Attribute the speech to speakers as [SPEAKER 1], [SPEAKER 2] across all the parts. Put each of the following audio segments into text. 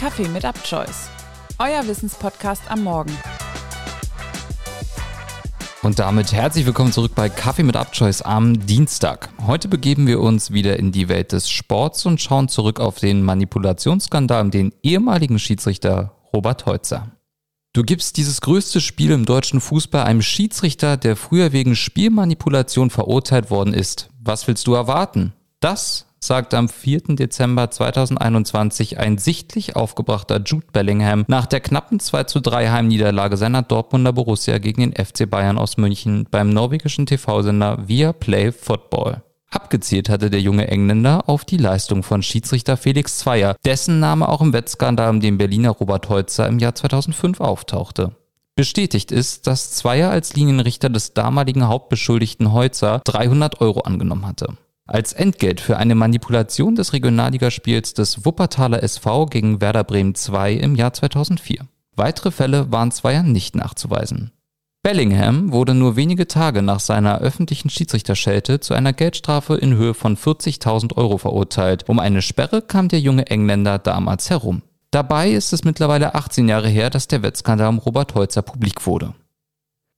[SPEAKER 1] Kaffee mit Upchoice. Euer Wissenspodcast am Morgen.
[SPEAKER 2] Und damit herzlich willkommen zurück bei Kaffee mit Upchoice am Dienstag. Heute begeben wir uns wieder in die Welt des Sports und schauen zurück auf den Manipulationsskandal um den ehemaligen Schiedsrichter Robert Heutzer. Du gibst dieses größte Spiel im deutschen Fußball einem Schiedsrichter, der früher wegen Spielmanipulation verurteilt worden ist. Was willst du erwarten? Das sagt am 4. Dezember 2021 ein sichtlich aufgebrachter Jude Bellingham nach der knappen 2 zu 3 Heimniederlage seiner Dortmunder Borussia gegen den FC Bayern aus München beim norwegischen TV-Sender Via Play Football. Abgezielt hatte der junge Engländer auf die Leistung von Schiedsrichter Felix Zweier, dessen Name auch im Wettskandal um den Berliner Robert Heutzer im Jahr 2005 auftauchte. Bestätigt ist, dass Zweier als Linienrichter des damaligen Hauptbeschuldigten Heutzer 300 Euro angenommen hatte. Als Entgelt für eine Manipulation des Regionalligaspiels des Wuppertaler SV gegen Werder Bremen 2 im Jahr 2004. Weitere Fälle waren Zweier nicht nachzuweisen. Bellingham wurde nur wenige Tage nach seiner öffentlichen Schiedsrichterschelte zu einer Geldstrafe in Höhe von 40.000 Euro verurteilt. Um eine Sperre kam der junge Engländer damals herum. Dabei ist es mittlerweile 18 Jahre her, dass der Wettskandal um Robert Holzer publik wurde.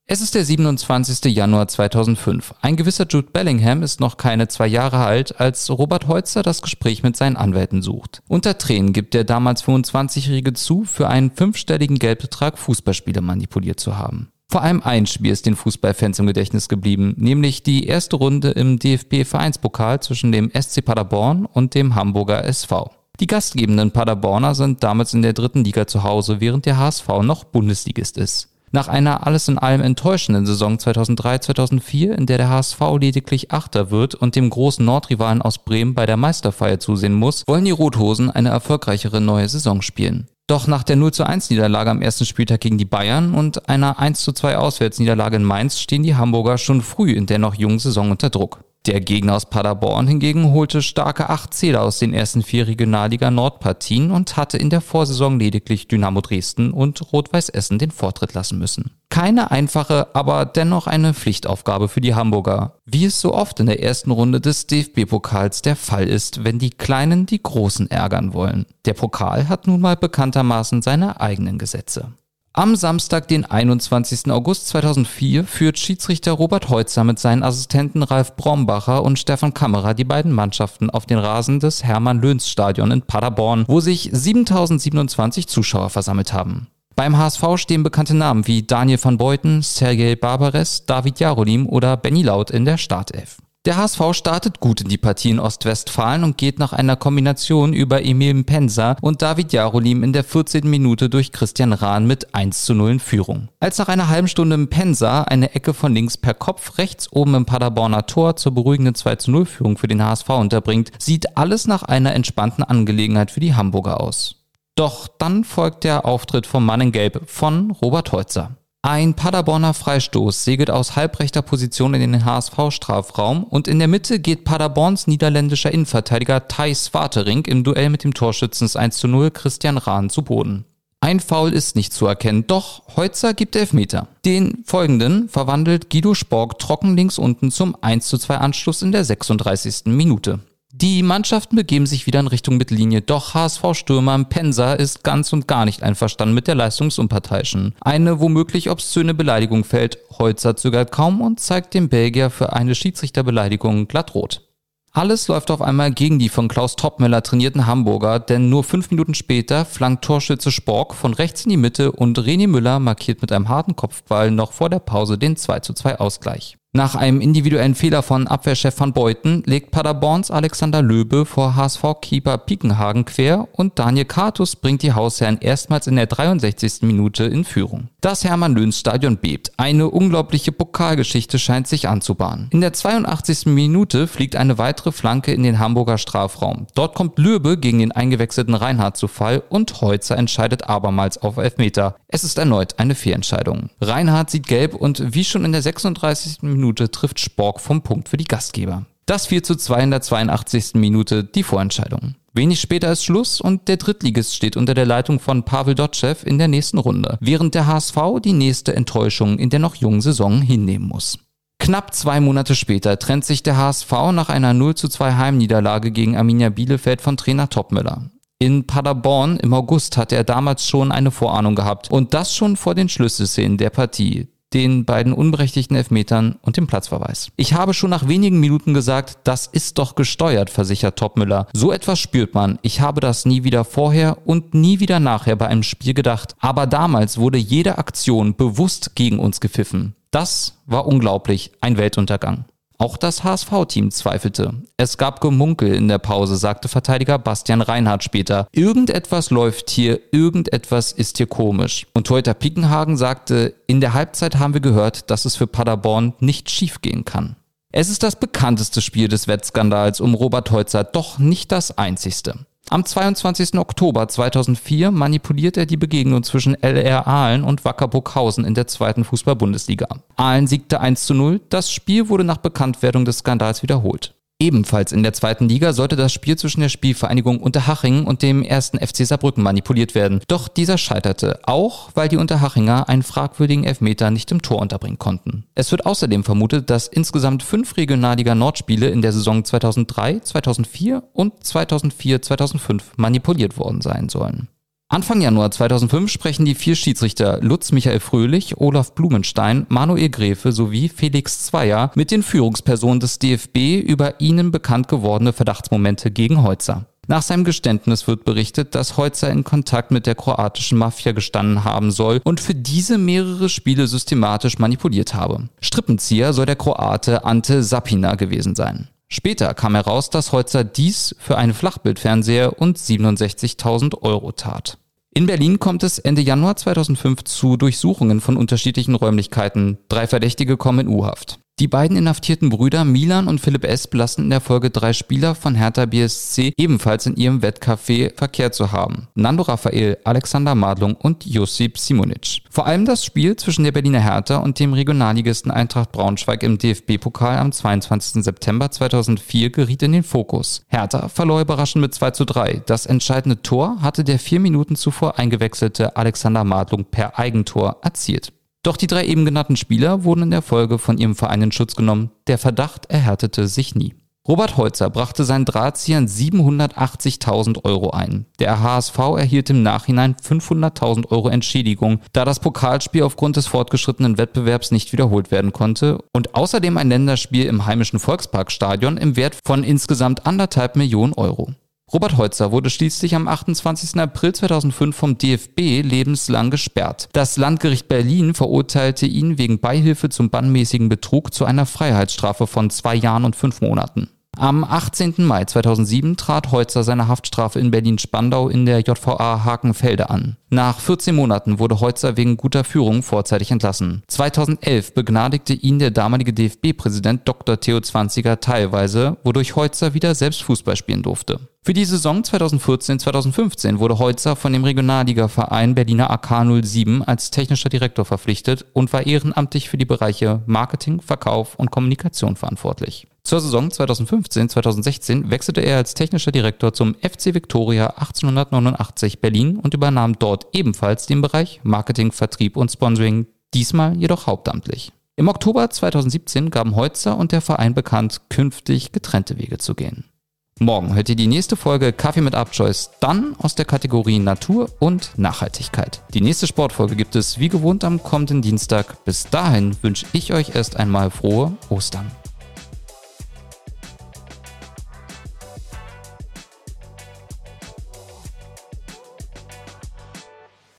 [SPEAKER 2] Es ist der 27. Januar 2005. Ein gewisser Jude Bellingham ist noch keine zwei Jahre alt, als Robert Holzer das Gespräch mit seinen Anwälten sucht. Unter Tränen gibt der damals 25-Jährige zu, für einen fünfstelligen Geldbetrag Fußballspiele manipuliert zu haben. Vor allem ein Spiel ist den Fußballfans im Gedächtnis geblieben, nämlich die erste Runde im DFB-Vereinspokal zwischen dem SC Paderborn und dem Hamburger SV. Die gastgebenden Paderborner sind damals in der dritten Liga zu Hause, während der HSV noch Bundesligist ist. Nach einer alles in allem enttäuschenden Saison 2003-2004, in der der HSV lediglich Achter wird und dem großen Nordrivalen aus Bremen bei der Meisterfeier zusehen muss, wollen die Rothosen eine erfolgreichere neue Saison spielen. Doch nach der 0 zu 1 Niederlage am ersten Spieltag gegen die Bayern und einer 1 zu 2 Auswärtsniederlage in Mainz stehen die Hamburger schon früh in der noch jungen Saison unter Druck. Der Gegner aus Paderborn hingegen holte starke acht Zähler aus den ersten vier Regionalliga Nordpartien und hatte in der Vorsaison lediglich Dynamo Dresden und Rot-Weiß Essen den Vortritt lassen müssen. Keine einfache, aber dennoch eine Pflichtaufgabe für die Hamburger, wie es so oft in der ersten Runde des DFB-Pokals der Fall ist, wenn die Kleinen die Großen ärgern wollen. Der Pokal hat nun mal bekanntermaßen seine eigenen Gesetze. Am Samstag, den 21. August 2004, führt Schiedsrichter Robert Heutzer mit seinen Assistenten Ralf Brombacher und Stefan Kammerer die beiden Mannschaften auf den Rasen des Hermann-Löns-Stadion in Paderborn, wo sich 7027 Zuschauer versammelt haben. Beim HSV stehen bekannte Namen wie Daniel van Beuten, Sergej Barbares, David Jarolim oder Benny Laut in der Startelf. Der HSV startet gut in die Partie in Ostwestfalen und geht nach einer Kombination über Emil Pensa und David Jarolim in der 14. Minute durch Christian Rahn mit 1 zu 0 in Führung. Als nach einer halben Stunde Pensa eine Ecke von links per Kopf rechts oben im Paderborner Tor zur beruhigenden 2 zu 0 Führung für den HSV unterbringt, sieht alles nach einer entspannten Angelegenheit für die Hamburger aus. Doch dann folgt der Auftritt vom Mann in Gelb von Robert Holzer. Ein Paderborner Freistoß segelt aus halbrechter Position in den HSV-Strafraum und in der Mitte geht Paderborns niederländischer Innenverteidiger Thijs Watering im Duell mit dem Torschützen 1 zu 0 Christian Rahn zu Boden. Ein Foul ist nicht zu erkennen, doch Heutzer gibt Elfmeter. Den folgenden verwandelt Guido Spork trocken links unten zum 1 zu 2 Anschluss in der 36. Minute. Die Mannschaften begeben sich wieder in Richtung Mittellinie, doch HSV-Stürmer Pensa ist ganz und gar nicht einverstanden mit der Leistungsunparteiischen. Eine womöglich obszöne Beleidigung fällt, Holzer zögert kaum und zeigt dem Belgier für eine Schiedsrichterbeleidigung glatt rot. Alles läuft auf einmal gegen die von Klaus Toppmöller trainierten Hamburger, denn nur fünf Minuten später flankt Torschütze Spork von rechts in die Mitte und René Müller markiert mit einem harten Kopfball noch vor der Pause den 2 zu 2 Ausgleich. Nach einem individuellen Fehler von Abwehrchef van Beuten legt Paderborns Alexander Löbe vor HSV-Keeper Piekenhagen quer und Daniel Kartus bringt die Hausherren erstmals in der 63. Minute in Führung. Das Hermann-Löhns-Stadion bebt. Eine unglaubliche Pokalgeschichte scheint sich anzubahnen. In der 82. Minute fliegt eine weitere Flanke in den Hamburger Strafraum. Dort kommt Löbe gegen den eingewechselten Reinhardt zu Fall und Heutzer entscheidet abermals auf Elfmeter. Es ist erneut eine Fehlentscheidung. Reinhardt sieht gelb und wie schon in der 36. Minute Minute trifft Spork vom Punkt für die Gastgeber. Das 4 zu 2 in der 82. Minute die Vorentscheidung. Wenig später ist Schluss und der Drittligist steht unter der Leitung von Pavel Dotschew in der nächsten Runde, während der HSV die nächste Enttäuschung in der noch jungen Saison hinnehmen muss. Knapp zwei Monate später trennt sich der HSV nach einer 0 zu 2 Heimniederlage gegen Arminia Bielefeld von Trainer Topmöller. In Paderborn im August hatte er damals schon eine Vorahnung gehabt und das schon vor den Schlüsselszenen der Partie den beiden unberechtigten Elfmetern und dem Platzverweis. Ich habe schon nach wenigen Minuten gesagt, das ist doch gesteuert, versichert Topmüller. So etwas spürt man. Ich habe das nie wieder vorher und nie wieder nachher bei einem Spiel gedacht. Aber damals wurde jede Aktion bewusst gegen uns gepfiffen. Das war unglaublich, ein Weltuntergang. Auch das HSV-Team zweifelte. Es gab Gemunkel in der Pause, sagte Verteidiger Bastian Reinhardt später. Irgendetwas läuft hier, irgendetwas ist hier komisch. Und Torhüter Pickenhagen sagte, in der Halbzeit haben wir gehört, dass es für Paderborn nicht schiefgehen kann. Es ist das bekannteste Spiel des Wettskandals um Robert Heutzer, doch nicht das einzigste. Am 22. Oktober 2004 manipuliert er die Begegnung zwischen LR Aalen und Wacker Burghausen in der zweiten Fußball-Bundesliga. Aalen siegte 1 zu 0, das Spiel wurde nach Bekanntwerdung des Skandals wiederholt. Ebenfalls in der zweiten Liga sollte das Spiel zwischen der Spielvereinigung Unterhaching und dem ersten FC Saarbrücken manipuliert werden. Doch dieser scheiterte, auch weil die Unterhachinger einen fragwürdigen Elfmeter nicht im Tor unterbringen konnten. Es wird außerdem vermutet, dass insgesamt fünf Regionalliga Nordspiele in der Saison 2003, 2004 und 2004-2005 manipuliert worden sein sollen. Anfang Januar 2005 sprechen die vier Schiedsrichter Lutz Michael Fröhlich, Olaf Blumenstein, Manuel Gräfe sowie Felix Zweier mit den Führungspersonen des DFB über ihnen bekannt gewordene Verdachtsmomente gegen Heutzer. Nach seinem Geständnis wird berichtet, dass Heutzer in Kontakt mit der kroatischen Mafia gestanden haben soll und für diese mehrere Spiele systematisch manipuliert habe. Strippenzieher soll der Kroate Ante Sapina gewesen sein. Später kam heraus, dass Heutzer dies für einen Flachbildfernseher und 67.000 Euro tat. In Berlin kommt es Ende Januar 2005 zu Durchsuchungen von unterschiedlichen Räumlichkeiten. Drei Verdächtige kommen in U-Haft. Die beiden inhaftierten Brüder Milan und Philipp S. belasten in der Folge drei Spieler von Hertha BSC ebenfalls in ihrem Wettcafé verkehrt zu haben. Nando Raphael, Alexander Madlung und Josip Simonic. Vor allem das Spiel zwischen der Berliner Hertha und dem Regionalligisten Eintracht Braunschweig im DFB-Pokal am 22. September 2004 geriet in den Fokus. Hertha verlor überraschend mit 2 zu 3. Das entscheidende Tor hatte der vier Minuten zuvor eingewechselte Alexander Madlung per Eigentor erzielt. Doch die drei eben genannten Spieler wurden in der Folge von ihrem Verein in Schutz genommen. Der Verdacht erhärtete sich nie. Robert Holzer brachte seinen Drahtziehern 780.000 Euro ein. Der HSV erhielt im Nachhinein 500.000 Euro Entschädigung, da das Pokalspiel aufgrund des fortgeschrittenen Wettbewerbs nicht wiederholt werden konnte und außerdem ein Länderspiel im heimischen Volksparkstadion im Wert von insgesamt anderthalb Millionen Euro. Robert Heutzer wurde schließlich am 28. April 2005 vom DFB lebenslang gesperrt. Das Landgericht Berlin verurteilte ihn wegen Beihilfe zum bannmäßigen Betrug zu einer Freiheitsstrafe von zwei Jahren und fünf Monaten. Am 18. Mai 2007 trat Heutzer seine Haftstrafe in Berlin-Spandau in der JVA Hakenfelde an. Nach 14 Monaten wurde Heutzer wegen guter Führung vorzeitig entlassen. 2011 begnadigte ihn der damalige DFB-Präsident Dr. Theo Zwanziger teilweise, wodurch Heutzer wieder selbst Fußball spielen durfte. Für die Saison 2014-2015 wurde Heutzer von dem Regionalligaverein Berliner AK 07 als technischer Direktor verpflichtet und war ehrenamtlich für die Bereiche Marketing, Verkauf und Kommunikation verantwortlich. Zur Saison 2015-2016 wechselte er als technischer Direktor zum FC Victoria 1889 Berlin und übernahm dort ebenfalls den Bereich Marketing, Vertrieb und Sponsoring, diesmal jedoch hauptamtlich. Im Oktober 2017 gaben Heutzer und der Verein bekannt, künftig getrennte Wege zu gehen. Morgen hört ihr die nächste Folge Kaffee mit Upchoice, dann aus der Kategorie Natur und Nachhaltigkeit. Die nächste Sportfolge gibt es wie gewohnt am kommenden Dienstag. Bis dahin wünsche ich euch erst einmal frohe Ostern.